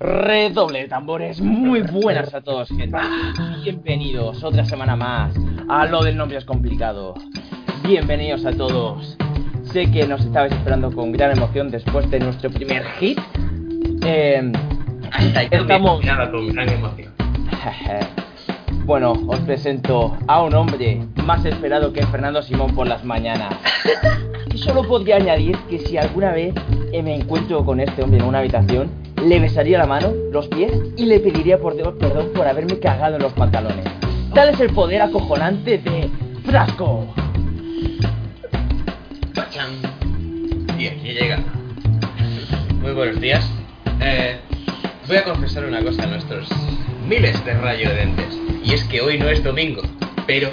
Redoble de tambores, muy buenas a todos, gente. Bienvenidos otra semana más a lo del nombre es complicado. Bienvenidos a todos. Sé que nos estabais esperando con gran emoción después de nuestro primer hit. Eh, estamos. Con gran emoción. Bueno, os presento a un hombre más esperado que Fernando Simón por las mañanas. Solo podría añadir que si alguna vez eh, me encuentro con este hombre en una habitación, le besaría la mano, los pies y le pediría por Dios perdón por haberme cagado en los pantalones. Tal es el poder acojonante de Frasco. Y aquí llega. Muy buenos días. Eh, voy a confesar una cosa a nuestros miles de rayo dentes. Y es que hoy no es domingo, pero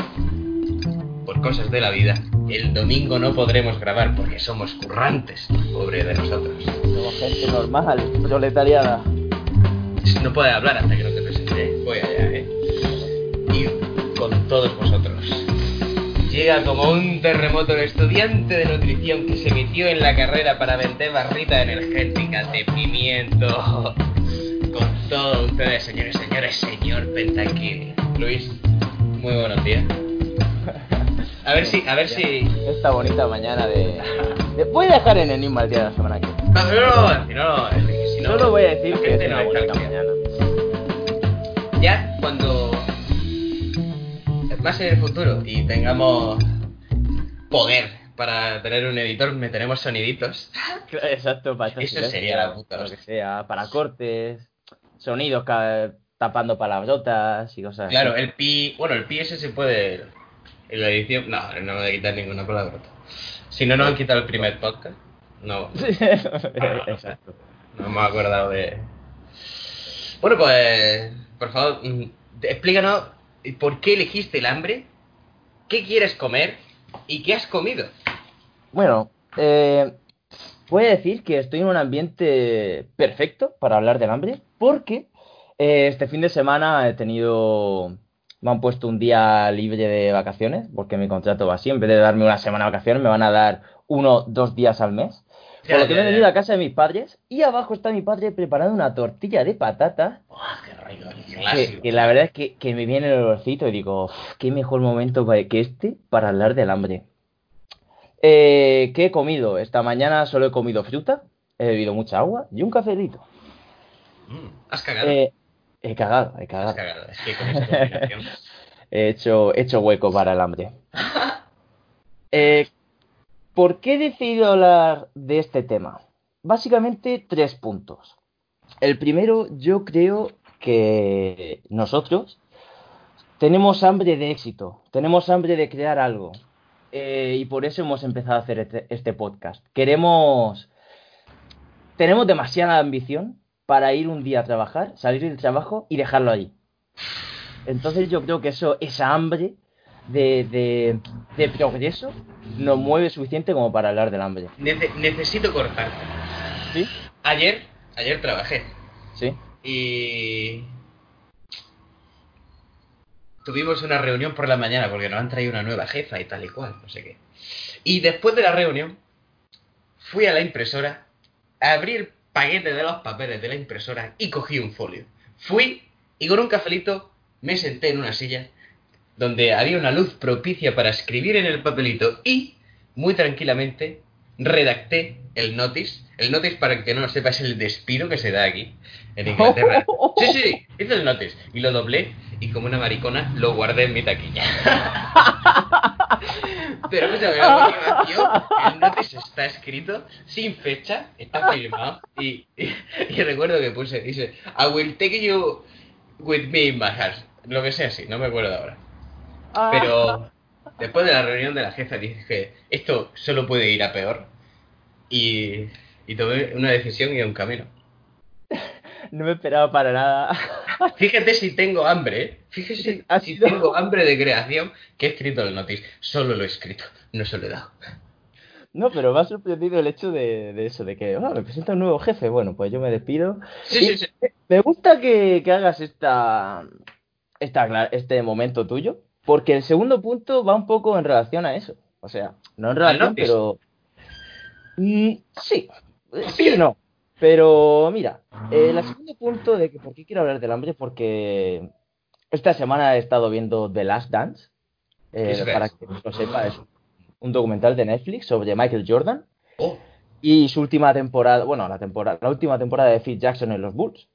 por cosas de la vida, el domingo no podremos grabar porque somos currantes. Pobre de nosotros. Somos gente normal, proletariada. No puede hablar hasta que no te presente. ¿eh? Voy allá, ¿eh? Y con todos vosotros. Llega como un terremoto el estudiante de nutrición que se metió en la carrera para vender barrita energética de pimiento. Con todos ustedes, señores, señores, señor Pentaquini. Luis, muy buenos días. A ver si, a ver si. Esta bonita mañana de... de- Voy a dejar en enigma el día de la semana que viene. No, no, no, no, Enrique, si no. Solo voy a decir la que gente es no una está bonita mañana. Ya cuando más en el futuro y tengamos poder para tener un editor, meteremos soniditos. Exacto, para Eso sería la puta Lo que hostia. sea, para cortes, sonidos ca- tapando palabrotas y cosas Claro, así. el pi, bueno, el pi ese se puede en la edición, no, no me voy a quitar ninguna palabra. Si no nos han quitado el primer podcast, no, Exacto. no hemos acordado de. Bueno, pues, por favor, mm, explícanos por qué elegiste el hambre, qué quieres comer y qué has comido. Bueno, eh, voy a decir que estoy en un ambiente perfecto para hablar del hambre, porque eh, este fin de semana he tenido, me han puesto un día libre de vacaciones, porque mi contrato va así, en vez de darme una semana de vacaciones, me van a dar uno, dos días al mes. Por lo que ya, me he venido a casa de mis padres y abajo está mi padre preparando una tortilla de patata ¡Buah, qué rico, qué que, la verdad es que, que me viene el olorcito y digo, "Uf, qué mejor momento que este para hablar del hambre. Eh, ¿Qué he comido? Esta mañana solo he comido fruta, he bebido mucha agua y un cafelito. Mm, ¿Has cagado? Eh, he cagado, he cagado. cagado, es que con esa combinación. He hecho, he hecho hueco para el hambre. Eh, ¿Por qué he decidido hablar de este tema? Básicamente tres puntos. El primero, yo creo que nosotros tenemos hambre de éxito, tenemos hambre de crear algo. Eh, y por eso hemos empezado a hacer este, este podcast. Queremos... Tenemos demasiada ambición para ir un día a trabajar, salir del trabajo y dejarlo allí. Entonces yo creo que eso, esa hambre de, de, de progreso nos mueve suficiente como para hablar del hambre. Nece- necesito cortar. ¿Sí? Ayer, ayer trabajé Sí. y tuvimos una reunión por la mañana porque nos han traído una nueva jefa y tal y cual, no sé qué. Y después de la reunión fui a la impresora, abrí el paquete de los papeles de la impresora y cogí un folio. Fui y con un cafelito me senté en una silla donde había una luz propicia para escribir en el papelito y, muy tranquilamente, redacté el notice. El notice, para que no lo sepa, es el despido que se da aquí, en Inglaterra. Sí, sí, sí, hice el notice y lo doblé y como una maricona lo guardé en mi taquilla. Pero escúchame, a continuación, el notice está escrito sin fecha, está firmado y, y, y recuerdo que puse, dice, I will take you with me in my heart. Lo que sea así, no me acuerdo ahora. Pero después de la reunión de la jefa dije, esto solo puede ir a peor. Y, y tomé una decisión y un camino. no me esperaba para nada. Fíjate si tengo hambre, ¿eh? Fíjese si sido- tengo hambre de creación que he escrito el notice. Solo lo he escrito, no se lo he dado. No, pero me ha sorprendido el hecho de, de eso, de que, ah, me presenta un nuevo jefe. Bueno, pues yo me despido. Sí, Y sí, sí. Me gusta que, que hagas esta, esta, este momento tuyo, porque el segundo punto va un poco en relación a eso. O sea, no en relación, pero... Mm, sí, sí y no. Pero mira, eh, el segundo punto de que por qué quiero hablar del hambre, porque esta semana he estado viendo The Last Dance. eh, para que lo sepa, es un documental de Netflix sobre Michael Jordan Oh, y su última temporada, bueno, la temporada, la última temporada de Phil Jackson en los Bulls.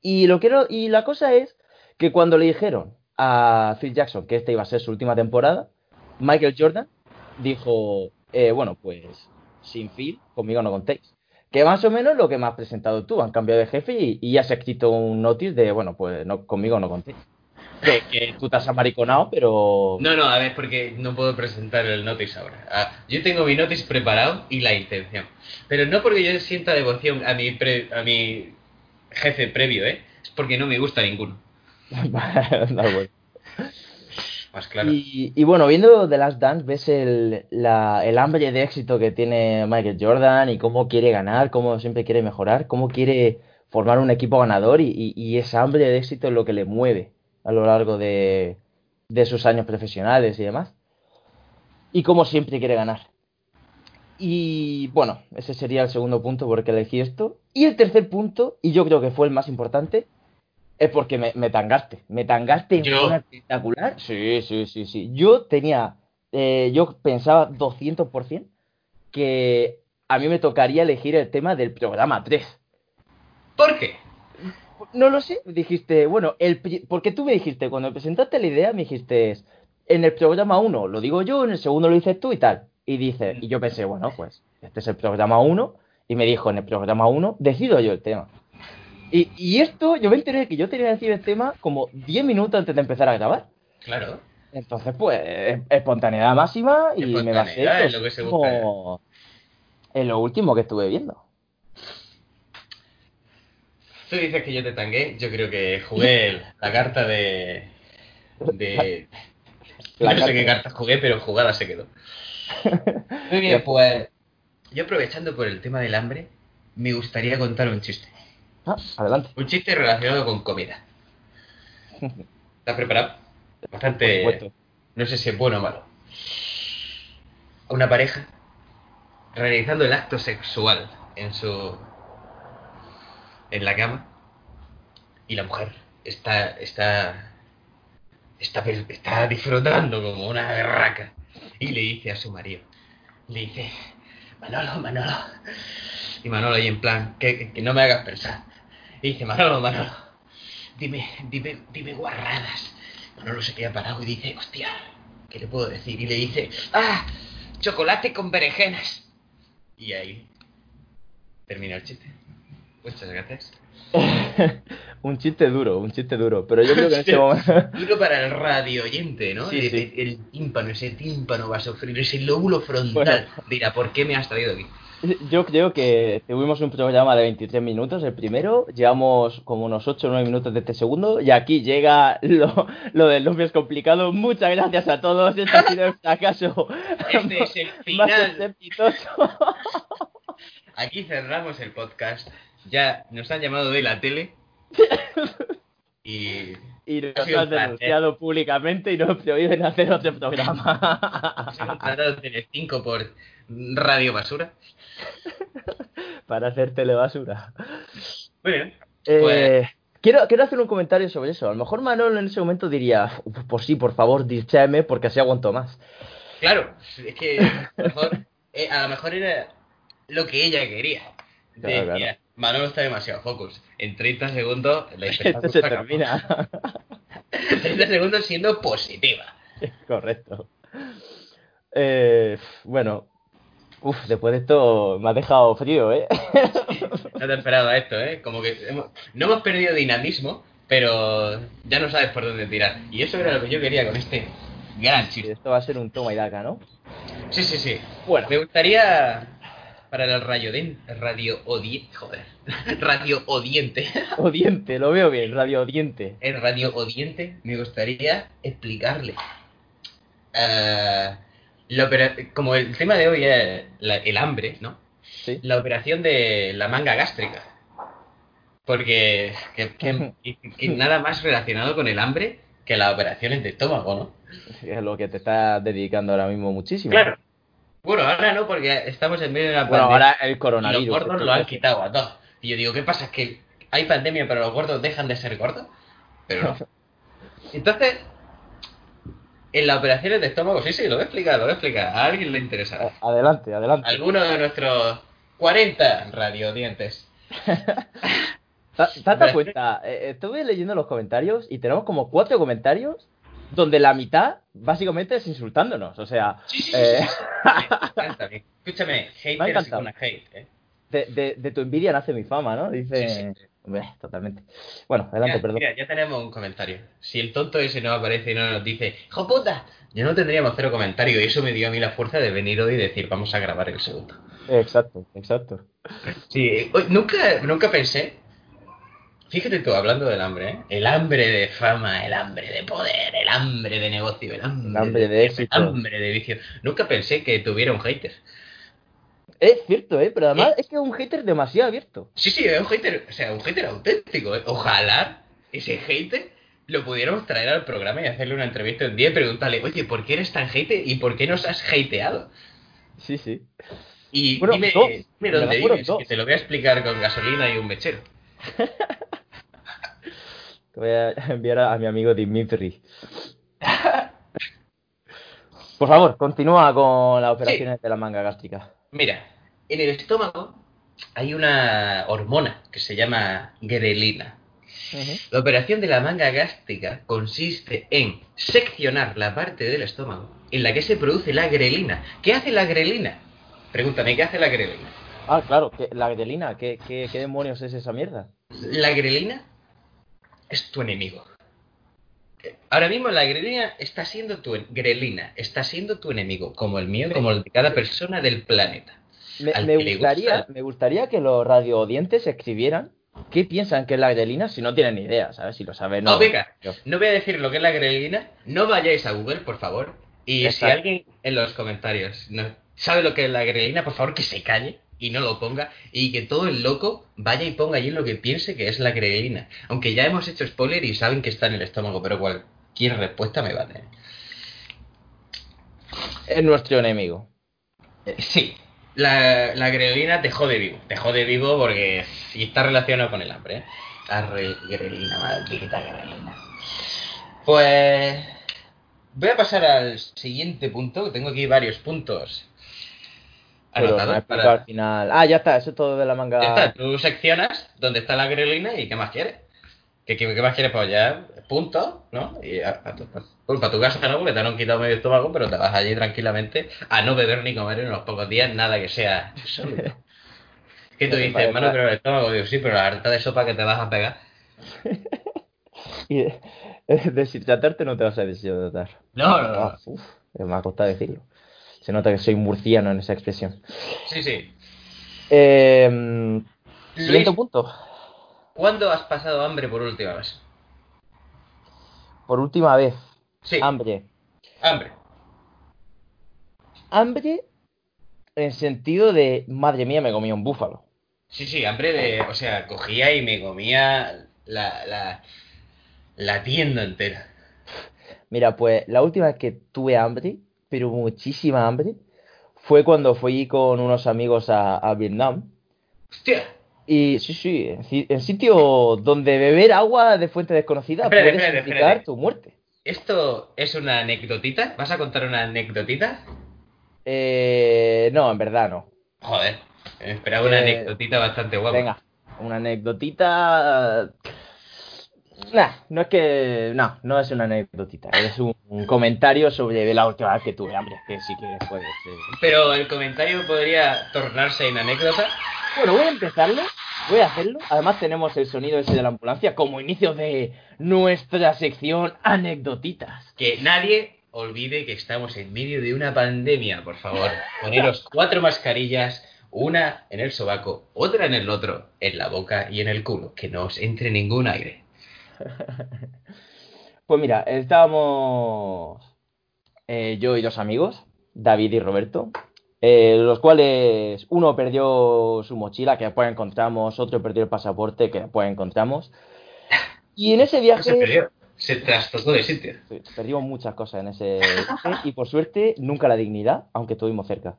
Y lo quiero, y la cosa es que cuando le dijeron a Phil Jackson que esta iba a ser su última temporada, Michael Jordan dijo, eh, bueno, pues sin Phil, conmigo no contéis. Que más o menos lo que me has presentado tú, han cambiado de jefe y, y ya se ha escrito un notice de, bueno, pues no, conmigo no contéis. Que, que tú te has amariconado, pero... No, no, a ver, porque no puedo presentar el notice ahora. Ah, yo tengo mi notice preparado y la intención. Pero no porque yo sienta devoción a mi, pre- a mi jefe previo, ¿eh? Es porque no me gusta ninguno. Da bueno. Y bueno, viendo The Last Dance, ves el, la- el hambre de éxito que tiene Michael Jordan y cómo quiere ganar, cómo siempre quiere mejorar, cómo quiere formar un equipo ganador y, y, y esa hambre de éxito es lo que le mueve a lo largo de, de sus años profesionales y demás. Y cómo siempre quiere ganar. Y bueno, ese sería el segundo punto porque elegí esto. Y el tercer punto, y yo creo que fue el más importante, es porque me, me tangaste. Me tangaste en Yo. espectacular. Sí, sí, sí, sí. Yo tenía, eh, yo pensaba 200% que a mí me tocaría elegir el tema del programa 3. ¿Por qué? No lo sé, dijiste, bueno, el, porque tú me dijiste, cuando me presentaste la idea, me dijiste, en el programa 1 lo digo yo, en el segundo lo dices tú y tal. Y dice, y yo pensé, bueno, pues este es el programa 1, y me dijo, en el programa 1 decido yo el tema. Y, y esto, yo me enteré que yo tenía que decir el tema como 10 minutos antes de empezar a grabar. Claro. Entonces, pues, es- espontaneidad máxima y me basé Espontaneidad pues, es lo que se como en lo último que estuve viendo. Tú dices que yo te tangué, yo creo que jugué la carta de... de... La no sé qué cartas jugué, pero jugada se quedó. Muy bien, pues... Yo aprovechando por el tema del hambre, me gustaría contar un chiste. Ah, adelante. Un chiste relacionado con comida. ¿Estás preparado? Bastante... No sé si es bueno o malo. Una pareja realizando el acto sexual en su. en la cama. Y la mujer está. está. está, está disfrutando como una berraca. Y le dice a su marido. Le dice. Manolo, Manolo. Y Manolo ahí en plan, que, que- que no me hagas pensar. Y dice, Manolo, Manolo. Dime, dime, dime guarradas. Manolo se queda parado y dice, hostia, ¿qué le puedo decir? Y le dice, ah, chocolate con berenjenas. Y ahí termina el chiste. Muchas gracias. un chiste duro, un chiste duro. Pero yo creo que en ese momento. Duro para el radio oyente, ¿no? Sí, el, sí. el tímpano, ese tímpano va a sufrir, ese lóbulo frontal. Bueno. Dirá, ¿por qué me has traído aquí? Yo creo que tuvimos un programa de 23 minutos, el primero, llevamos como unos 8 o 9 minutos de este segundo, y aquí llega lo, lo del nombre es complicado. Muchas gracias a todos, este ha sido el fracaso Este es el final. Aquí cerramos el podcast. Ya nos han llamado de la tele. Y Y nos Ha han denunciado públicamente y nos prohíben hacer otro programa se ha contratado Telecinco por Radio Basura. para hacer telebasura. Muy bien. Eh, Pues- quiero, quiero hacer un comentario sobre eso. A lo mejor Manolo en ese momento diría, pues sí, por favor, dischame porque así aguanto más. Claro, es que a lo mejor, eh, a lo mejor era lo que ella quería. Claro, Decía, claro. Manolo está demasiado focus. En 30 segundos la espectáculo se termina. 30 segundos siendo positiva. Correcto. Eh, bueno, uf, después de esto me ha dejado frío, ¿eh? No te esperaba esto, ¿eh? Como que hemos- no hemos perdido dinamismo, pero ya no sabes por dónde tirar. Y eso era lo que yo quería con este gran chiste. Esto va a ser un toma y daca, ¿no? Sí, sí, sí. Bueno, Me gustaría para el radio, radio odiente, joder, radio odiente. Odiente, lo veo bien, radio odiente. El radio odiente me gustaría explicarle. eh, la opera- como el tema de hoy es la- el hambre, ¿no? Sí. La operación de la manga gástrica. Porque que- que- que- nada más relacionado con el hambre que las operaciones de estómago, ¿no? Es lo que te estás dedicando ahora mismo muchísimo. Claro. Bueno, ahora no, porque estamos en medio de una Bueno, pandemia. ahora el y los coronavirus. gordos lo han quitado a todos. Y yo digo, ¿qué pasa? ¿Es que hay pandemia pero los gordos dejan de ser gordos? Pero no. Entonces, en las operaciones de estómago, sí, sí, lo voy a explicar, lo voy a explicar. A alguien le interesa. Adelante, adelante. Alguno de nuestros 40 radiodientes. ¿Te te has dado cuenta? Eh, estuve leyendo los comentarios y tenemos como cuatro comentarios donde la mitad básicamente es insultándonos. O sea, Sí, sí, Eh. sí, sí, sí. Me encanta, me- Escúchame, ha encantado. hate, ¿eh? de, de- de tu envidia nace mi fama, ¿no? Dice. Totalmente. Bueno, adelante, Mira, perdón. mira, ya tenemos un comentario. Si el tonto ese no aparece y no nos dice, ¡hijo puta! Ya no tendríamos cero comentario y eso me dio a mí la fuerza de venir hoy y decir, vamos a grabar el segundo. Exacto, exacto. Sí, nunca, nunca pensé. Fíjate tú, hablando del hambre, ¿eh? El hambre de fama, el hambre de poder, el hambre de negocio, el hambre, El hambre de éxito. el hambre de vicio. Nunca pensé que tuviera un hater. Es cierto, ¿eh? Pero además es que es un hater demasiado abierto. Sí, sí, es un hater, o sea, un hater auténtico. ¿eh? Ojalá ese hater lo pudiéramos traer al programa y hacerle una entrevista un día y preguntarle, oye, ¿por qué eres tan hater y por qué nos has hateado? Sí, sí. Y Bueno, dime, dos. dime Me dónde vives, que te lo voy a explicar con gasolina y un mechero. Voy a enviar a, a mi amigo Dimitri. Por favor, continúa con las operaciones de la manga gástrica. Mira, en el estómago hay una hormona que se llama grelina. La operación de la manga gástrica consiste en seccionar la parte del estómago en la que se produce la grelina. ¿Qué hace la grelina? Pregúntame, ¿qué hace la grelina? Ah, claro, que la grelina, ¿qué, qué, qué demonios es esa mierda? La grelina es tu enemigo. Ahora mismo la grelina está siendo tu grelina, está siendo tu enemigo, como el mío, como el de cada persona del planeta. Me, gustaría, gusta- me gustaría que los radioodientes escribieran qué piensan que es la grelina si no tienen ni idea, ¿sabes? Si lo saben, no. No, venga, yo. no voy a decir lo que es la grelina, no vayáis a Google, por favor. Y Exacto. si alguien en los comentarios no sabe lo que es la grelina, por favor que se calle y no lo ponga. Y que todo el loco vaya y ponga allí lo que piense que es la grelina. Aunque ya hemos hecho spoiler y saben que está en el estómago, pero cualquier respuesta me vale. Es nuestro enemigo. Eh, Sí, la, la grelina te jode vivo. Te jode vivo porque y está relacionado con el hambre. ¿eh? La re- grelina, maldita grelina. Pues voy a pasar al siguiente punto. Tengo aquí varios puntos Pero me ha anotados. explicado Para... al final. Ah, ya está, eso es todo de la manga. Ya está, tú seccionas dónde está la grelina y qué más quieres. ¿Qué, qué, qué más quieres? Pues ya, punto, ¿no? Y a, a tu, para tu casa no, porque te han quitado medio estómago, pero te vas allí tranquilamente a no beber ni comer en unos pocos días nada que sea sólido. Que tú dices, hermano, pero el estómago, digo, sí, pero la harta de sopa que te vas a pegar. Y de- deshidratarte no te vas a deshidratar. No, no, no. Ah, uf, me ha costado decirlo. Se nota que soy murciano en esa expresión. Sí, sí. Eh, Luis, siguiente punto. ¿cuándo has pasado hambre por última vez? Por última vez, Sí, hambre. hambre. Hambre en sentido de, madre mía, me comí un búfalo. Sí, sí, hambre de. O sea, cogía y me comía la, la, la tienda entera. Mira, pues la última vez que tuve hambre, pero muchísima hambre, fue cuando fui con unos amigos a, a Vietnam. Hostia. Y sí, sí, en, si- en sitio donde beber agua de fuente desconocida Espérate, puede espérate. tu muerte. ¿Esto es una anecdotita? ¿Vas a contar una anecdotita? Eh, no, en verdad no. Joder, me esperaba una Eh, anecdotita bastante guapa. Venga, una anecdotita. Nah, no es que. No, no es una anecdotita. Es un, un comentario sobre la última vez que tuve hambre. Que sí que puede ser. Pero el comentario podría tornarse en anécdota. Bueno, voy a empezarlo. Voy a hacerlo. Además, tenemos el sonido ese de la ambulancia como inicio de nuestra sección anecdotitas. Que nadie olvide que estamos en medio de una pandemia, por favor. Poneros cuatro mascarillas, Una en el sobaco, otra en el otro, en la boca y en el culo. Que no os entre ningún aire. Pues mira, estábamos eh, yo y dos amigos, David y Roberto, eh, los cuales uno perdió su mochila, que después encontramos, otro perdió el pasaporte, que después encontramos. Y en ese Se viaje perdió. Se trastocó de sitio. sí, perdimos muchas cosas en ese viaje y por suerte nunca la dignidad, aunque estuvimos cerca.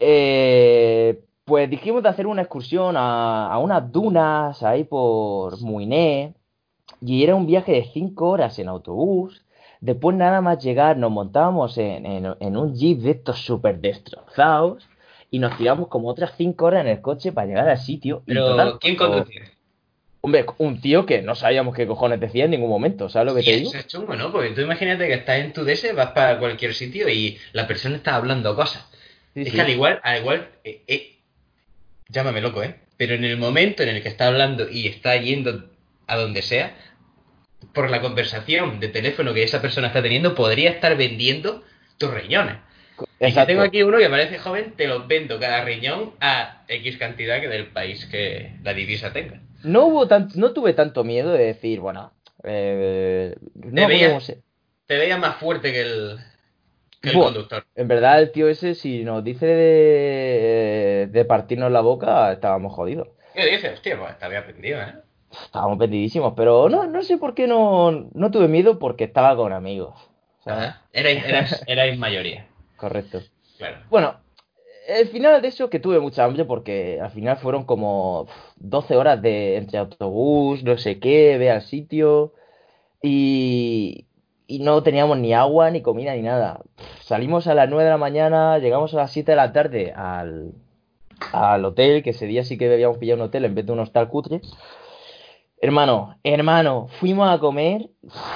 Eh, pues dijimos de hacer una excursión a, a unas dunas ahí por Muiné y era un viaje de 5 horas en autobús. Después nada más llegar nos montábamos en, en- en un jeep de estos súper destrozados y nos tiramos como otras 5 horas en el coche para llegar al sitio. Y Pero, total, ¿quién conducía? Hombre, un tío que no sabíamos qué cojones decía en ningún momento, ¿sabes lo que Y te digo? eso es chungo, ¿no? Porque tú imagínate que estás en tu DS, vas para cualquier sitio y la persona está hablando cosas. Sí, es sí. que al igual, al igual, eh, eh, llámame loco, ¿eh? Pero en el momento en el que está hablando y está yendo a donde sea, por la conversación de teléfono que esa persona está teniendo, podría estar vendiendo tus riñones. Y Exacto. tengo aquí uno que parece joven, te los vendo cada riñón a X cantidad que del país que la divisa tenga. No hubo no tuve tanto miedo de decir, bueno, eh, no Te Te veía más fuerte que el, que el conductor. En verdad, el tío ese, si nos dice de, de partirnos la boca, estábamos jodidos. ¿Qué dices? Hostia, pues aprendido, ¿eh? Estábamos perdidísimos, pero no, no sé por qué no, no tuve miedo porque estaba con amigos. Ajá. Erais, erais, erais mayoría, Correcto. claro. Bueno, el final de eso que tuve mucha hambre porque al final fueron como uf, 12 horas de entre autobús, no sé qué, ve al sitio y, y no teníamos ni agua, ni comida, ni nada. Salimos a las 9 de la mañana, llegamos a las 7 de la tarde al, al hotel, que ese día sí que debíamos pillar un hotel en vez de un hostal cutre. Hermano, hermano, fuimos a comer,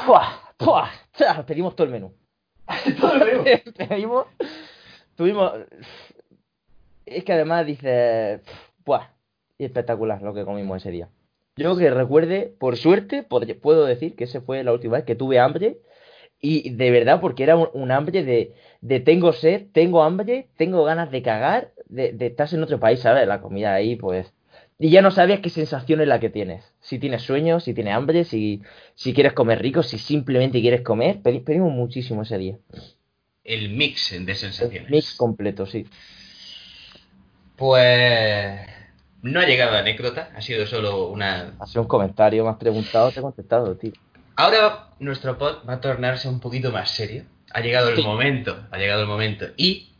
¡fua! ¡fua! ¡Cha! pedimos todo el menú. pedimos, tuvimos, es que además dice, ¡buah! Espectacular lo que comimos ese día. Yo que recuerde, por suerte, puedo decir que esa fue la última vez que tuve hambre. Y de verdad, porque era un, un hambre de, de tengo sed, tengo hambre, tengo ganas de cagar, de, de estás en otro país, ¿sabes? La comida ahí, pues. Y ya no sabías qué sensación es la que tienes. Si tienes sueño, si tienes hambre, si, si quieres comer rico, si simplemente quieres comer. Pedi- pedimos muchísimo ese día. El mix de sensaciones. Mix completo, sí. Pues no ha llegado anécdota, ha sido solo una... Ha sido un comentario, me has preguntado, te he contestado, tío. Ahora nuestro pod va a tornarse un poquito más serio. Ha llegado el Sí. momento, ha llegado el momento. Y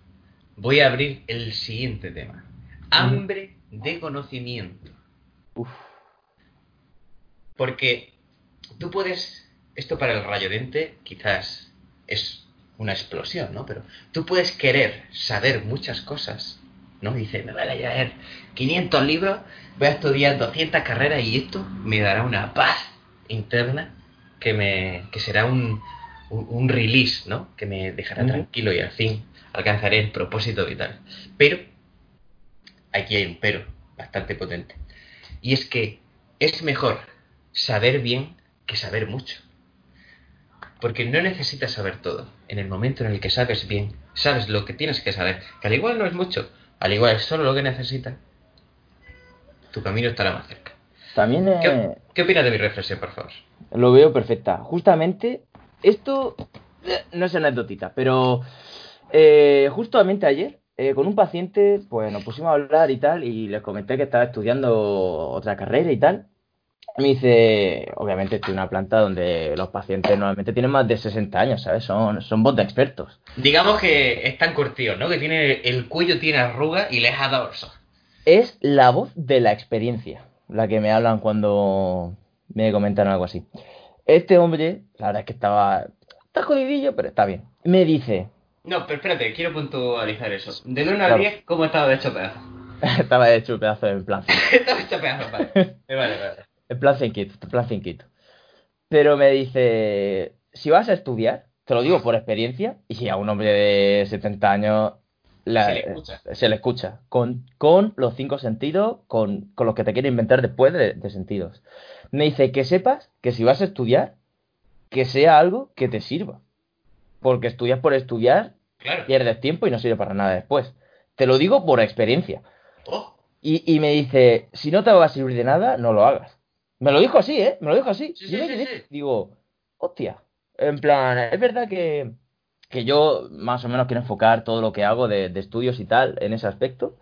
voy a abrir el siguiente tema. Hambre de conocimiento. Uf. Porque tú puedes, esto para el rayodente quizás es una explosión, ¿no? Pero tú puedes querer saber muchas cosas, ¿no? Dice, me voy a leer 500 libros, voy a estudiar 200 carreras y esto me dará una paz interna que, me, que será un, un, un release, ¿no? Que me dejará tranquilo y al fin alcanzaré el propósito vital. Pero, aquí hay un pero bastante potente. Y es que es mejor saber bien que saber mucho. Porque no necesitas saber todo. En el momento en el que sabes bien, sabes lo que tienes que saber, que al igual no es mucho, al igual es solo lo que necesitas, tu camino estará más cerca. También eh, ¿Qué, qué opinas de mi reflexión, por favor? lo veo perfecta. Justamente, esto eh, no es anécdotita, pero eh, justamente ayer, eh, con un paciente, pues nos pusimos a hablar y tal, y les comenté que estaba estudiando otra carrera y tal. Me dice, obviamente estoy en una planta donde los pacientes normalmente tienen más de 60 años, ¿sabes? Son, son bots de expertos. Digamos que están curtidos, ¿no? Que tiene el cuello tiene arruga y les ha dado. Es la voz de la experiencia la que me hablan cuando me comentan algo así. Este hombre, la verdad es que estaba, está jodidillo, pero está bien. Me dice, No, pero espérate, quiero puntualizar eso. Del 1 al Claro. 10, ¿cómo estaba de hecho pedazo? estaba hecho un pedazo en plan, estaba hecho pedazo, vale. Eh, Vale, vale. en plan cinquito, en plan cinquito. Pero me dice, si vas a estudiar, te lo digo por experiencia, y a un hombre de 70 años la- Se le escucha. se le escucha, con, con los cinco sentidos, con, con los que te quiere inventar después de, de sentidos. Me dice que sepas que si vas a estudiar, que sea algo que te sirva. Porque estudias por estudiar, Claro. pierdes tiempo y no sirve para nada después. Te lo digo por experiencia. Oh, Y, y me dice, si no te va a servir de nada, no lo hagas. Me lo dijo así, ¿eh? Me lo dijo así. Sí, sí, sí. Digo, hostia. En plan, es verdad que, que yo más o menos quiero enfocar todo lo que hago de, de estudios y tal en ese aspecto.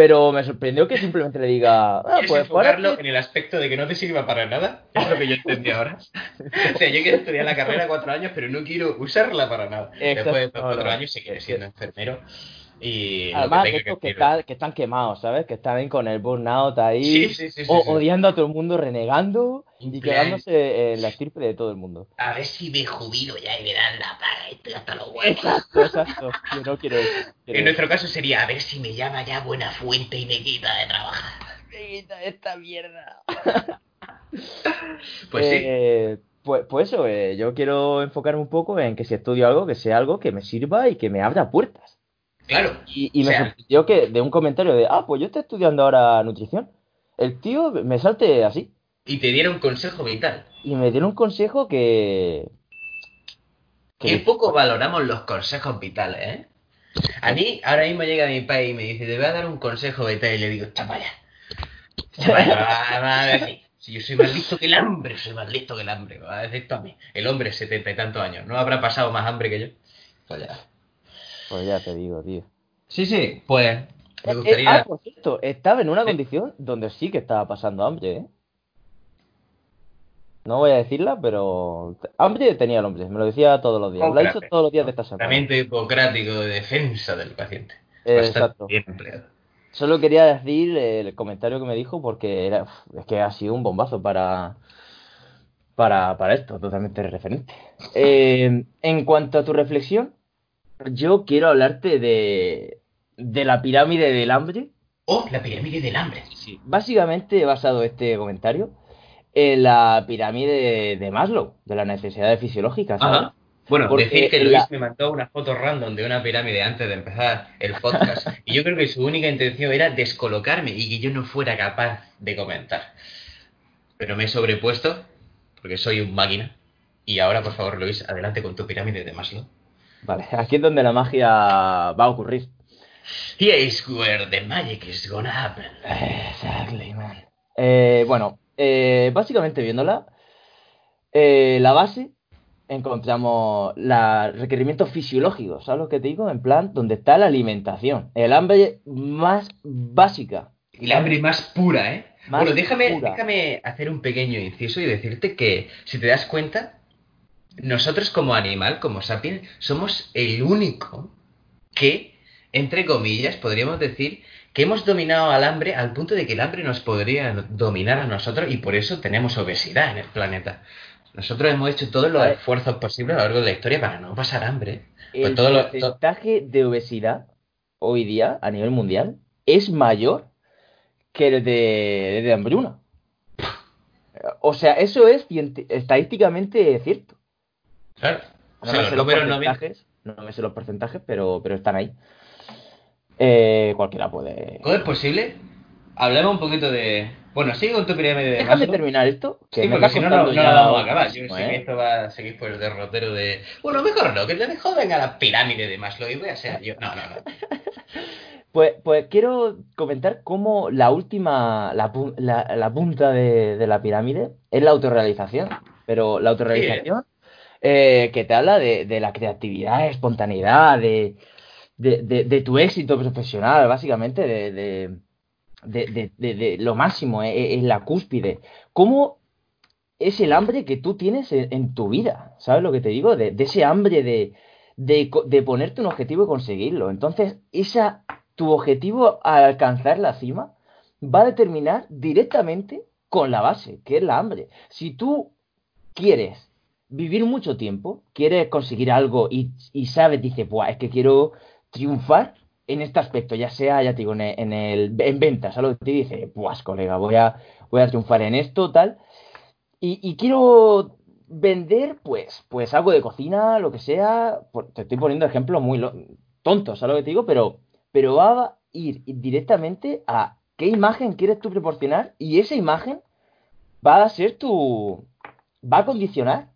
Pero me sorprendió que simplemente le diga, ah, ¿Quieres pues ahora enfocarlo que- en el aspecto de que no te sirva para nada? Es lo que yo entendí ahora. o sea, yo quiero estudiar la carrera cuatro años, pero no quiero usarla para nada. Exacto. Después de cuatro años seguiré siendo enfermero y Además, que estos que, que está- que están quemados, ¿sabes? Que están ahí con el burnout ahí, Sí, sí, sí, sí, o- sí. odiando a todo el mundo, renegando En y quedándose en la estirpe de todo el mundo. A ver si me jubilo ya y me dan la paga y estoy hasta los huevos. Exacto, exacto. Yo no quiero En nuestro caso sería a ver si me llama ya Buena Fuente y me quita de trabajar. Quita esta mierda. Pues sí. Pues, pues eso, eh, yo quiero enfocarme un poco en que si estudio algo, que sea algo que me sirva y que me abra puertas. Claro. Y, y O me sea- sorprendió que de un comentario de, ah, pues yo estoy estudiando ahora nutrición. El tío me salte así Y te diera un consejo vital. y me dio un consejo que... Qué poco valoramos los consejos vitales, ¿eh? A mí, ahora mismo llega mi padre y me dice, te voy a dar un consejo vital. Y le digo, chapaya. Chapaya, va, va a decir. Si yo soy más listo que el hambre, soy más listo que el hambre. Va a decir esto a mí. El hombre, setenta y tantos años. ¿No habrá pasado más hambre que yo? Pues ya. Pues ya te digo, tío. Sí, sí, pues me Eh, gustaría... ah, por cierto, estaba en una Sí. condición donde sí que estaba pasando hambre, ¿eh? No voy a decirla, pero hambre tenía el hombre, me lo decía todos los días. Lo ha dicho todos los días de esta semana. Tratamiento hipocrático de defensa del paciente. Eh, exacto. bien empleado. Solo quería decir el comentario que me dijo porque era, es que ha sido un bombazo para, para, para esto, totalmente referente. Eh, en cuanto a tu reflexión, yo quiero hablarte de, de la pirámide del hambre. Oh, la pirámide del hambre. Básicamente he basado este comentario en la pirámide de, Maslow, de las necesidades fisiológicas, ¿sabes? Ajá. Bueno, Porque decir que la- Luis me mandó una foto random de una pirámide antes de empezar el podcast. y yo creo que su única intención era descolocarme y que yo no fuera capaz de comentar. Pero me he sobrepuesto porque soy un máquina. Y ahora, por favor, Luis, adelante con tu pirámide de Maslow. Vale, aquí es donde la magia va a ocurrir. Here is where the magic is gonna happen. Exactly, man. Eh, bueno, eh, básicamente viéndola, eh, la base encontramos los requerimientos fisiológicos, ¿sabes lo que te digo? En plan, donde está la alimentación, el hambre más básica. Y la hambre más pura, ¿eh? Más bueno, déjame, pura. déjame hacer un pequeño inciso y decirte que, si te das cuenta, nosotros como animal, como sapiens, somos el único que, entre comillas, podríamos decir que hemos dominado al hambre al punto de que el hambre nos podría dominar a nosotros y por eso tenemos obesidad en el planeta. Nosotros hemos hecho todos los esfuerzos posibles a lo largo de la historia para no pasar hambre. Pues El todo lo- to- porcentaje de obesidad hoy día a nivel mundial es mayor que el de, de hambruna. O sea, eso es estadísticamente cierto. Claro. O No sea, me los sé los números no mienten. porcentajes, no me sé los porcentajes, pero, pero están ahí. Eh, cualquiera puede. ¿Cómo es posible? Hablemos un poquito de... Bueno, sigue con tu pirámide de Déjame Maslow. terminar esto. Que Sí, me porque si no, no, no la vamos a acabar. Yo sé que ¿eh? esto va a seguir por el derrotero de... Bueno, mejor no, que le joden a la pirámide de Maslow y voy a ser yo. No, no, no. Pues, pues quiero comentar cómo la última, la, la- la punta de, de la pirámide es la autorrealización. Pero la autorrealización eh, que te habla de, de la creatividad, espontaneidad, de, de, de- tu éxito profesional, básicamente, de, lo máximo, eh, en la cúspide. ¿Cómo es el hambre que tú tienes en, en tu vida? ¿Sabes lo que te digo? De, ese hambre de ponerte un objetivo y conseguirlo. Entonces, esa, tu objetivo al alcanzar la cima va a determinar directamente con la base, que es la hambre. Si tú quieres vivir mucho tiempo, quieres conseguir algo y, sabes, dices, Buah, es que quiero triunfar en este aspecto, ya sea, ya te digo, en, el- en, el, en ventas, algo que te dice, pues colega, voy a, voy a triunfar en esto, tal, y, quiero vender, pues, pues algo de cocina, lo que sea, te estoy poniendo ejemplos muy tontos, ¿sabes lo que te digo? Pero, pero va a ir directamente a qué imagen quieres tú proporcionar y esa imagen va a ser tu, va a condicionar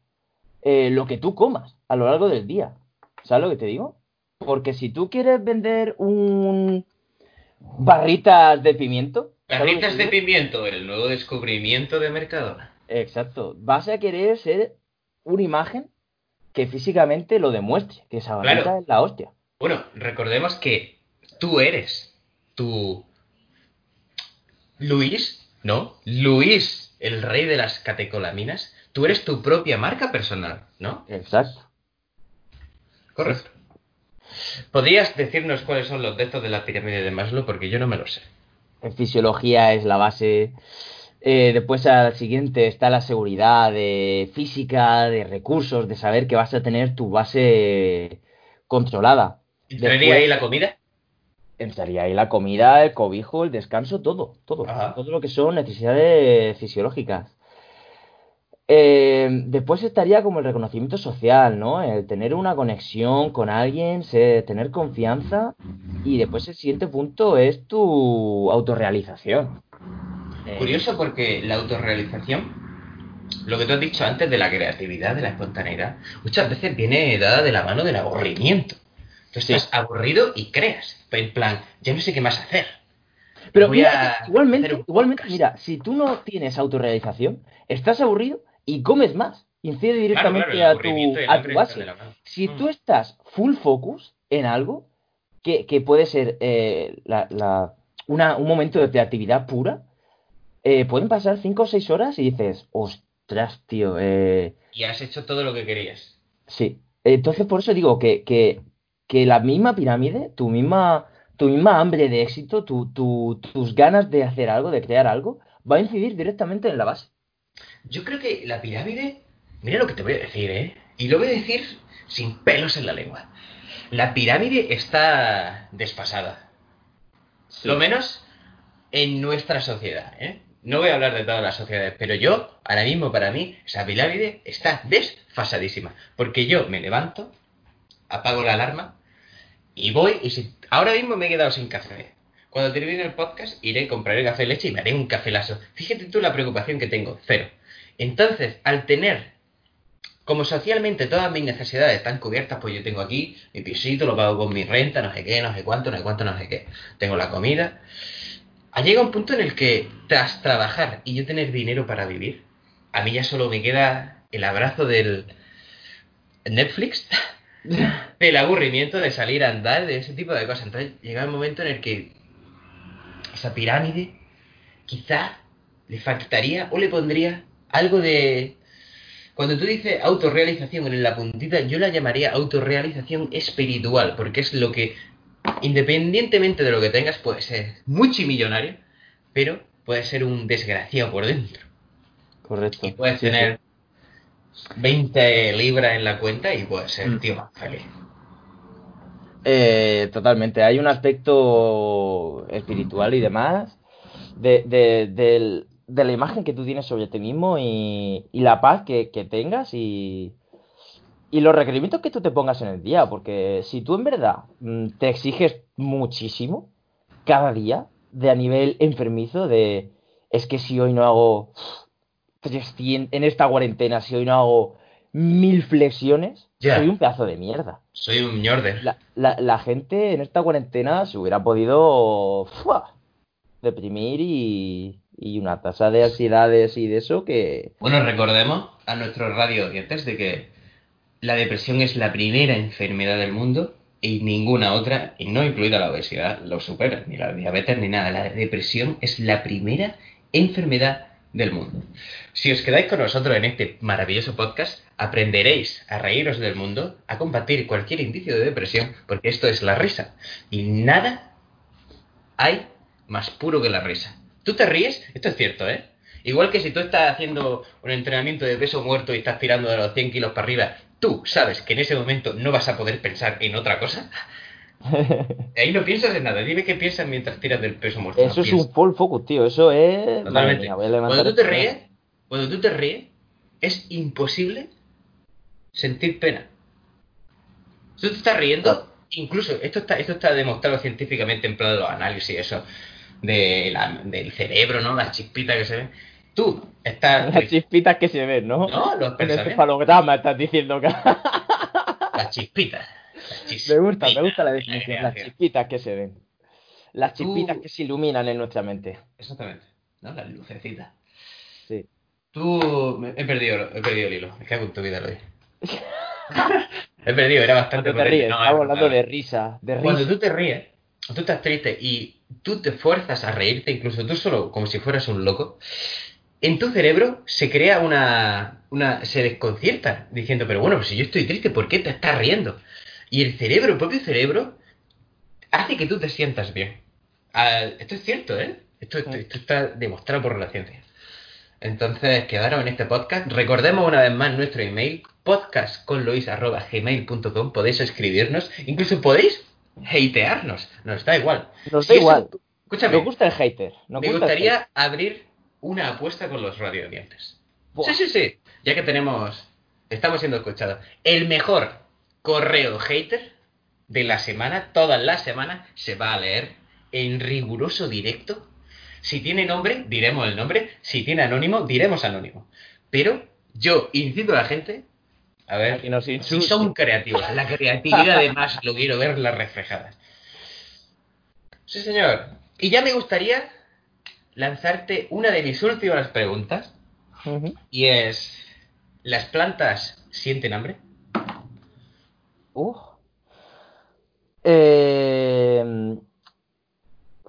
eh, lo que tú comas a lo largo del día. ¿Sabes lo que te digo? Porque si tú quieres vender un barritas de pimiento. Barritas de pimiento, el nuevo descubrimiento de Mercadona. Exacto. Vas a querer ser una imagen que físicamente lo demuestre, que esa barrita es la hostia. Bueno, recordemos que tú eres tu Luis, ¿no? Luis, el rey de las catecolaminas. Tú eres tu propia marca personal, ¿no? Exacto. Correcto. ¿Podrías decirnos cuáles son los textos de la pirámide de Maslow? Porque yo no me lo sé. En fisiología es la base. Eh, después al siguiente está la seguridad de física, de recursos, de saber que vas a tener tu base controlada. ¿Entraría ahí la comida? Entraría ahí la comida, el cobijo, el descanso, todo, todo. Todo lo que son necesidades fisiológicas. Eh, después estaría como el reconocimiento social, ¿no? El tener una conexión con alguien, tener confianza. Y después el siguiente punto es tu autorrealización. Eh, Curioso porque la autorrealización, lo que tú has dicho antes de la creatividad, de la espontaneidad, muchas veces viene dada de la mano del aburrimiento. Tú estás aburrido y creas. En plan, ya no sé qué más hacer. Pero igualmente, igualmente, mira, si tú no tienes autorrealización, estás aburrido y comes más. Incide directamente a, tu, a tu base. Si tú mm. estás full focus en algo, que, puede ser eh, un momento de creatividad pura, eh, pueden pasar 5 o 6 horas y dices, ostras, tío. Eh... Y has hecho todo lo que querías. Sí. Entonces, por eso digo que, que, que la misma pirámide, tu misma, tu misma hambre de éxito, tu, tus ganas de hacer algo, de crear algo, va a incidir directamente en la base. Yo creo que la pirámide, mira lo que te voy a decir, ¿eh? Y lo voy a decir sin pelos en la lengua. La pirámide está desfasada. Lo menos en nuestra sociedad, ¿eh? No voy a hablar de todas las sociedades, pero yo, ahora mismo para mí, esa pirámide está desfasadísima. Porque yo me levanto, apago la alarma y voy y si ahora mismo me he quedado sin café. Cuando termine el podcast, iré, compraré café leche y me haré un café lazo. Fíjate tú la preocupación que tengo, cero. Entonces, al tener como socialmente todas mis necesidades están cubiertas, pues yo tengo aquí mi pisito, lo pago con mi renta, no sé qué, no sé cuánto, no sé cuánto, no sé qué. Tengo la comida. Ha llegado un punto en el que, tras trabajar y yo tener dinero para vivir, a mí ya solo me queda el abrazo del Netflix, del aburrimiento de salir a andar, de ese tipo de cosas. Entonces llega el momento en el que esa pirámide, quizá le faltaría o le pondría algo de... Cuando tú dices autorrealización en la puntita, yo la llamaría autorrealización espiritual, porque es lo que, independientemente de lo que tengas, puede ser multimillonario, pero puede ser un desgraciado por dentro. Correcto. Y puedes tener 20 libras en la cuenta y puedes ser mm. tío más feliz. Eh, totalmente. Hay un aspecto espiritual y demás de, la imagen que tú tienes sobre ti mismo y, la paz que, tengas y, y, los requerimientos que tú te pongas en el día. Porque si tú en verdad mm, te exiges muchísimo cada día de a nivel enfermizo de es que si hoy no hago 300 en esta cuarentena, si hoy no hago mil flexiones, soy un pedazo de mierda. Soy un ñorde. La, gente en esta cuarentena se hubiera podido deprimir y, y una tasa de ansiedades y de eso que... Bueno, recordemos a nuestros radio oyentes de que la depresión es la primera enfermedad del mundo y ninguna otra, y no incluida la obesidad, lo supera, ni la diabetes ni nada. La depresión es la primera enfermedad del mundo. Si os quedáis con nosotros en este maravilloso podcast, aprenderéis a reíros del mundo, a combatir cualquier indicio de depresión, porque esto es la risa. Y nada hay más puro que la risa. Tú te ríes, esto es cierto, ¿eh? Igual que si tú estás haciendo un entrenamiento de peso muerto y estás tirando de los 100 kilos para arriba, tú sabes que en ese momento no vas a poder pensar en otra cosa. Ahí no piensas en nada. Dime qué piensas mientras tiras del peso muerto. Eso es un full focus, tío. Eso es. Totalmente. cuando tú te ríes, cuando tú te ríes, es imposible sentir pena. Tú te estás riendo, incluso esto está, esto está demostrado científicamente en plan de los análisis, eso de la, del cerebro, ¿no? Las chispitas que se ven. Tú estás. Las chispitas que se ven, ¿no? No, los pensamientos. estás diciendo que. Las chispitas. Me gusta, me gusta la definición. Las chispitas que se ven. Las chispitas que se iluminan en nuestra mente. Exactamente. ¿No? Las lucecitas. Sí. Tú. He perdido, he perdido el hilo. Me cago en tu vida, hoy. he perdido, era bastante. Cuando te ríes, estamos hablando de risa, de risa. Cuando tú te ríes, tú estás triste y tú te fuerzas a reírte, incluso tú solo, como si fueras un loco, en tu cerebro se crea una, una se desconcierta diciendo, pero bueno, pues si yo estoy triste, ¿por qué te estás riendo? Y el cerebro, el propio cerebro, hace que tú te sientas bien. Ah, esto es cierto, ¿eh? Esto, esto, está demostrado por la ciencia. Entonces, quedaron en este podcast. Recordemos una vez más nuestro email, podcastconlois.gmail.com. Podéis escribirnos, incluso podéis hatearnos, nos da igual. Nos da igual. escúchame. Nos gusta el hater. me gustaría abrir una apuesta con los radiodientes. Sí, sí, sí. Ya que tenemos. Estamos siendo escuchados. El mejor correo hater de la semana, toda la semana, se va a leer en riguroso directo. Si tiene nombre, diremos el nombre. Si tiene anónimo, diremos anónimo. Pero yo incito a la gente a ver, si son creativos. La creatividad además lo quiero las reflejadas. Sí, señor. Y ya me gustaría lanzarte una de mis últimas preguntas. Y es, ¿las plantas sienten hambre? Uh. Eh,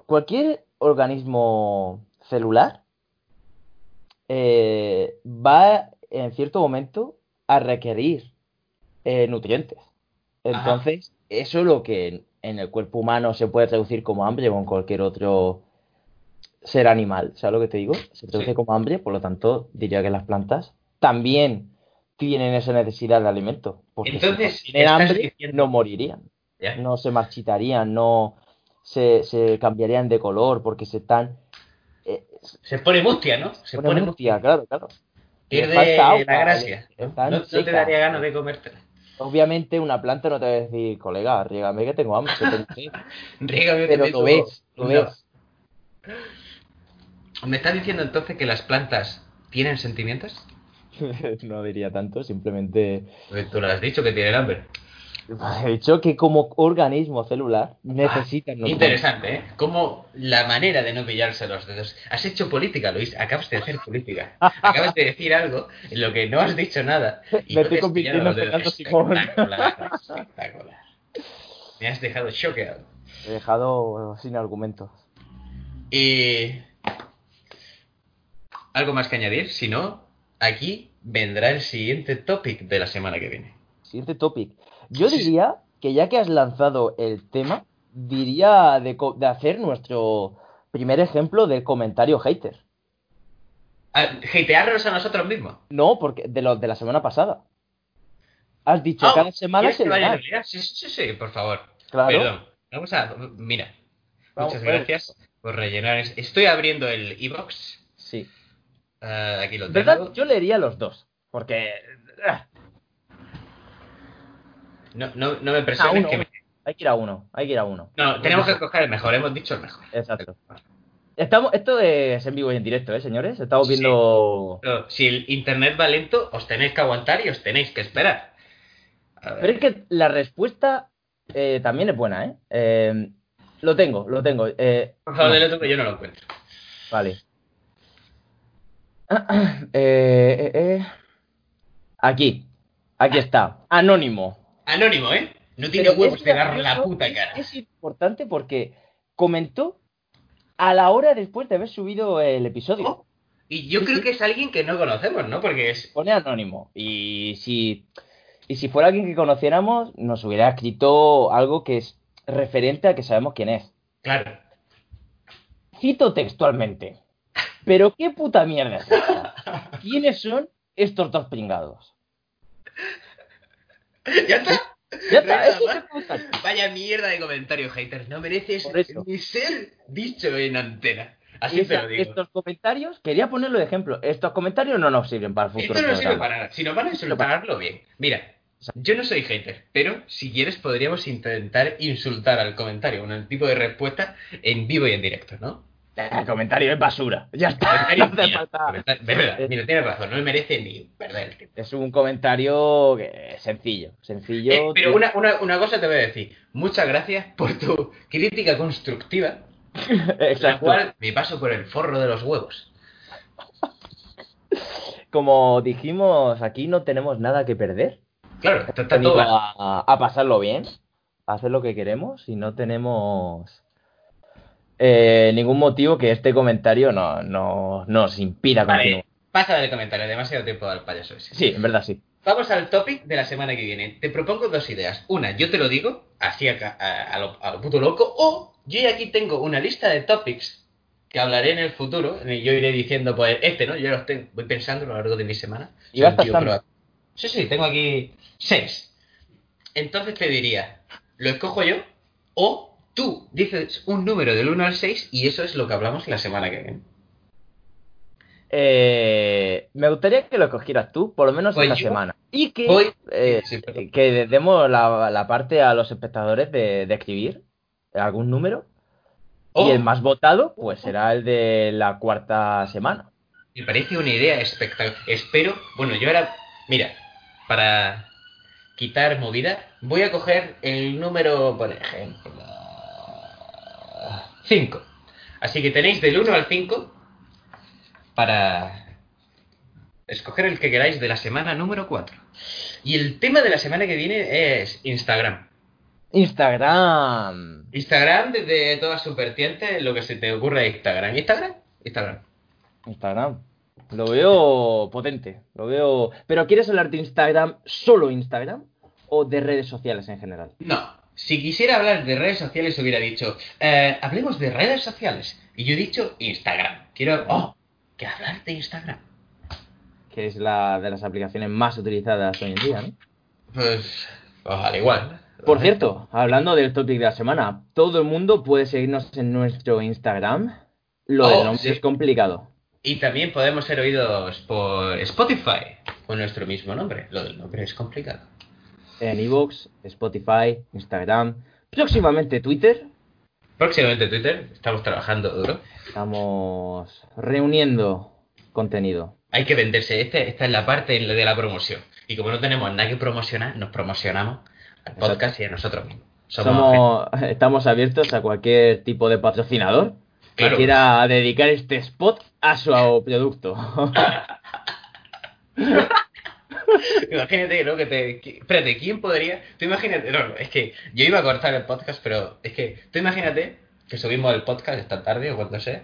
cualquier organismo celular eh, va en cierto momento a requerir eh, nutrientes. Entonces, eso es lo que en el cuerpo humano se puede traducir como hambre o en cualquier otro ser animal. ¿Sabes lo que te digo? Se traduce como hambre, por lo tanto, diría que las plantas también tienen esa necesidad de alimento. Porque Entonces, si hambre, no morirían. No se marchitarían, no se, se, cambiarían de color porque se están. Eh, se pone mustia, ¿no? Se pone mustia, claro, claro. Pierde la gracia. ¿no? te daría ganas de comértela. Obviamente una planta no te va a decir, colega, riégame que tengo hambre. riégame Pero lo ves, lo ves. ¿Me estás diciendo entonces que las plantas tienen sentimientos? no diría tanto, simplemente... Pues tú lo has dicho que tienen hambre. He dicho que como organismo celular ah, necesitan... interesante, ¿eh? Como la manera de no pillarse los dedos. Has hecho política, Luis. Acabas de hacer política. Acabas de decir algo en lo que no has dicho nada. Y Me estoy convirtiendo en Fernando Simón. Espectacular, espectacular. Me has dejado choqueado. He dejado sin argumentos. Y... ¿Algo más que añadir? Si no, aquí vendrá el siguiente topic de la semana que viene. Siguiente topic. Yo diría que ya que has lanzado el tema, diría de, hacer nuestro primer ejemplo de comentario hater. ¿Hatearnos a nosotros mismos? No, porque de lo de la semana pasada. Has dicho, ah, cada semana se Sí, sí, sí, por favor. Claro. Perdón. Vamos a. Mira. muchas gracias por rellenar. Estoy abriendo el e-box. Sí. Ah, aquí lo tengo. ¿Verdad? Yo leería los dos. Porque. Ah, no, no, no me presiones que Hay que ir a uno, hay que ir a uno. No, tenemos que escoger el mejor, hemos dicho el mejor. Exacto. Estamos, esto es en vivo y en directo, ¿eh, señores? Estamos viendo... si el internet va lento, os tenéis que aguantar y os tenéis que esperar. Pero es que la respuesta eh, también es buena, ¿eh? ¿eh? lo tengo, lo tengo. Eh, Por favor, no. que yo no lo encuentro. Vale. Eh, aquí, aquí está. Anónimo. Anónimo, ¿eh? No tiene huevos de dar la puta cara. Es, importante porque comentó a la hora después de haber subido el episodio. Oh, y yo creo que es alguien que no conocemos, ¿no? Porque es. Pone anónimo. Y si. Y si fuera alguien que conociéramos, nos hubiera escrito algo que es referente a que sabemos quién es. Claro. Cito textualmente. Pero qué puta mierda es esta? ¿Quiénes son estos dos pringados? ya está. Ya está, Vaya mierda de comentarios, haters. No mereces ni ser dicho en antena. Así te lo digo. Estos comentarios, quería ponerlo de ejemplo. Estos comentarios no nos sirven para el futuro. Esto no sirve para nada. Si nos van a insultarlo bien. Mira, yo no soy hater, pero si quieres podríamos intentar insultar al comentario, un tipo de respuesta en vivo y en directo, ¿no? El comentario es basura. Ya está. No hace Mira, falta- de verdad, mira, tienes razón, no merece ni perder el tiempo. Es un comentario que- sencillo. Sencillo. Eh, pero una, una, una cosa te voy a decir. Muchas gracias por tu crítica constructiva, la Exacto. cual me paso por el forro de los huevos. Como dijimos, aquí no tenemos nada que perder. Claro, está Venido todo... a, a pasarlo bien, a hacer lo que queremos y no tenemos eh, ningún motivo que este comentario no, no nos impida continuar. Vale, pasa del comentario, demasiado tiempo al payaso ese. Sí, en verdad sí. Vamos al topic de la semana que viene. Te propongo dos ideas. Una, yo te lo digo, así a, ca- a- a lo, a lo puto loco, o yo aquí tengo una lista de topics que hablaré en el futuro. y Yo iré diciendo, pues, este, ¿no? Yo los tengo, voy pensando a lo largo de mi semana. Y vas proactivo. Sí, sí, tengo aquí seis. Entonces te diría, ¿lo escojo yo? O tú dices un número del 1 al 6 y eso es lo que hablamos la semana que viene. Eh, me gustaría que lo cogieras tú, por lo menos Pues esta yo semana. Y que, voy- eh, Sí, perdón. que demos la, la parte a los espectadores de, de escribir algún número. Oh. Y el más votado, pues será el de la cuarta semana. Me parece una idea espectacular. Espero, bueno, yo ahora, mira, para quitar movida, voy a coger el número, por ejemplo, 5. Así que tenéis del 1 al 5 para escoger el que queráis de la semana número 4. Y el tema de la semana que viene es Instagram. Instagram. Instagram desde todas sus vertientes, lo que se te ocurra de Instagram. ¿Instagram? Instagram. Instagram. Lo veo potente. Lo veo. Pero ¿quieres hablar de Instagram, solo Instagram? ¿O de redes sociales en general? No, si quisiera hablar de redes sociales hubiera dicho, eh, hablemos de redes sociales. Y yo he dicho Instagram. Quiero, oh, que hablar de Instagram. Que es la de las aplicaciones más utilizadas hoy en día, ¿no? Pues, ojalá igual. Por cierto, hablando del topic de la semana, todo el mundo puede seguirnos en nuestro Instagram. Lo Oh, del nombre sí. es complicado. Y también podemos ser oídos por Spotify con nuestro mismo nombre. Lo del nombre es complicado. En Evox, Spotify, Instagram, próximamente Twitter. Próximamente Twitter, estamos trabajando duro. Estamos reuniendo contenido. Hay que venderse. Este, esta es la parte de la promoción. Y como no tenemos nada que promocionar, nos promocionamos al Exacto. podcast y a nosotros mismos. Somos, Somos, estamos abiertos a cualquier tipo de patrocinador Claro. que quiera dedicar este spot a su producto. Imagínate, ¿no? Que te. que- espérate, ¿quién podría.? Tú imagínate. No, no, es que yo iba a cortar el podcast, pero es que. Tú imagínate que subimos el podcast esta tarde o cuando sea.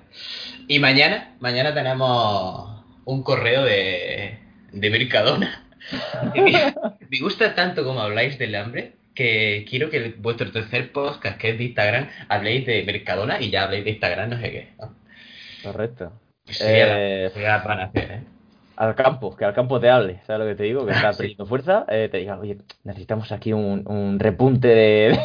Y mañana, mañana tenemos un correo de. de Mercadona. me, me gusta tanto como habláis del hambre que quiero que el- vuestro tercer podcast, que es de Instagram, habléis de Mercadona y ya habléis de Instagram, no sé qué. ¿no? Correcto. Sería, la- Eh, sería la panacea, ¿eh? Al campo, que al campo te hable, ¿sabes lo que te digo? Que está perdiendo fuerza, eh, te diga, oye, necesitamos aquí un, un repunte de,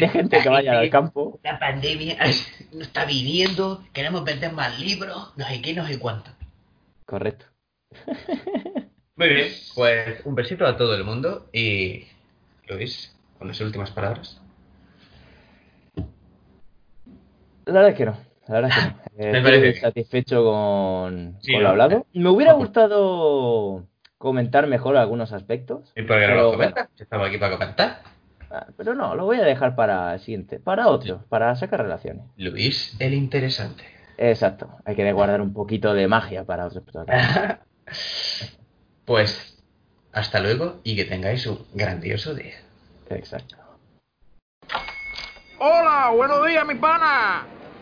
de gente que vaya al campo. La pandemia no está viniendo, queremos vender más libros, no sé qué, no sé cuánto. Correcto. Muy bien, pues un besito a todo el mundo y Luis, con las últimas palabras. La verdad es que no. La verdad es que no. Eh, Me estoy satisfecho con, Sí, con ¿no? lo hablado. Me hubiera gustado comentar mejor algunos aspectos. ¿Y por qué no Pero lo comentas? Estamos aquí para comentar. Ah, Pero no, lo voy a dejar para el siguiente, para otro, para sacar relaciones. Luis, el interesante. Exacto, hay que guardar un poquito de magia para otros pues hasta luego y que tengáis un grandioso día. Exacto. Hola, buenos días, mi pana.